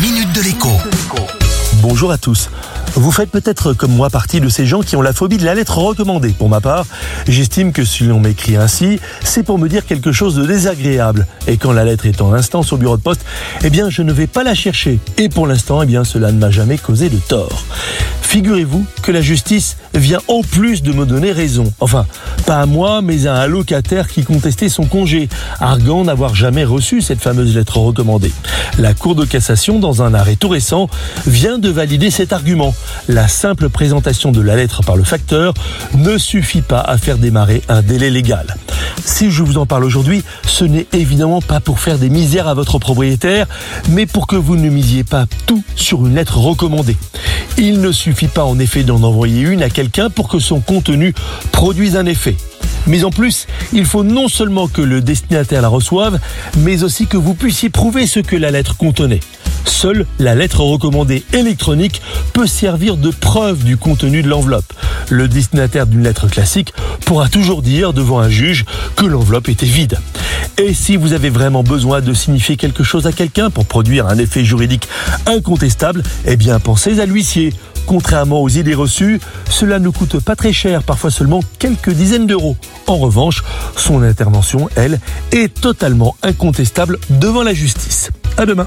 minute de l'écho. Bonjour à tous. Vous faites peut-être comme moi partie de ces gens qui ont la phobie de la lettre recommandée. Pour ma part, j'estime que si l'on m'écrit ainsi, c'est pour me dire quelque chose de désagréable. Et quand la lettre est en instance au bureau de poste, eh bien je ne vais pas la chercher. Et pour l'instant, eh bien cela ne m'a jamais causé de tort. Figurez-vous que la justice vient en plus de me donner raison. Enfin, pas à moi, mais à un locataire qui contestait son congé, arguant n'avoir jamais reçu cette fameuse lettre recommandée. La Cour de cassation, dans un arrêt tout récent, vient de valider cet argument. La simple présentation de la lettre par le facteur ne suffit pas à faire démarrer un délai légal. Si je vous en parle aujourd'hui, ce n'est évidemment pas pour faire des misères à votre propriétaire, mais pour que vous ne misiez pas tout sur une lettre recommandée. Il ne suffit pas en effet d'en envoyer une à quelqu'un pour que son contenu produise un effet. Mais en plus, il faut non seulement que le destinataire la reçoive, mais aussi que vous puissiez prouver ce que la lettre contenait. Seule la lettre recommandée électronique peut servir de preuve du contenu de l'enveloppe. Le destinataire d'une lettre classique pourra toujours dire devant un juge que l'enveloppe était vide. Et si vous avez vraiment besoin de signifier quelque chose à quelqu'un pour produire un effet juridique incontestable, eh bien pensez à l'huissier. Contrairement aux idées reçues, cela ne coûte pas très cher, parfois seulement quelques dizaines d'euros. En revanche, son intervention, elle, est totalement incontestable devant la justice. À demain.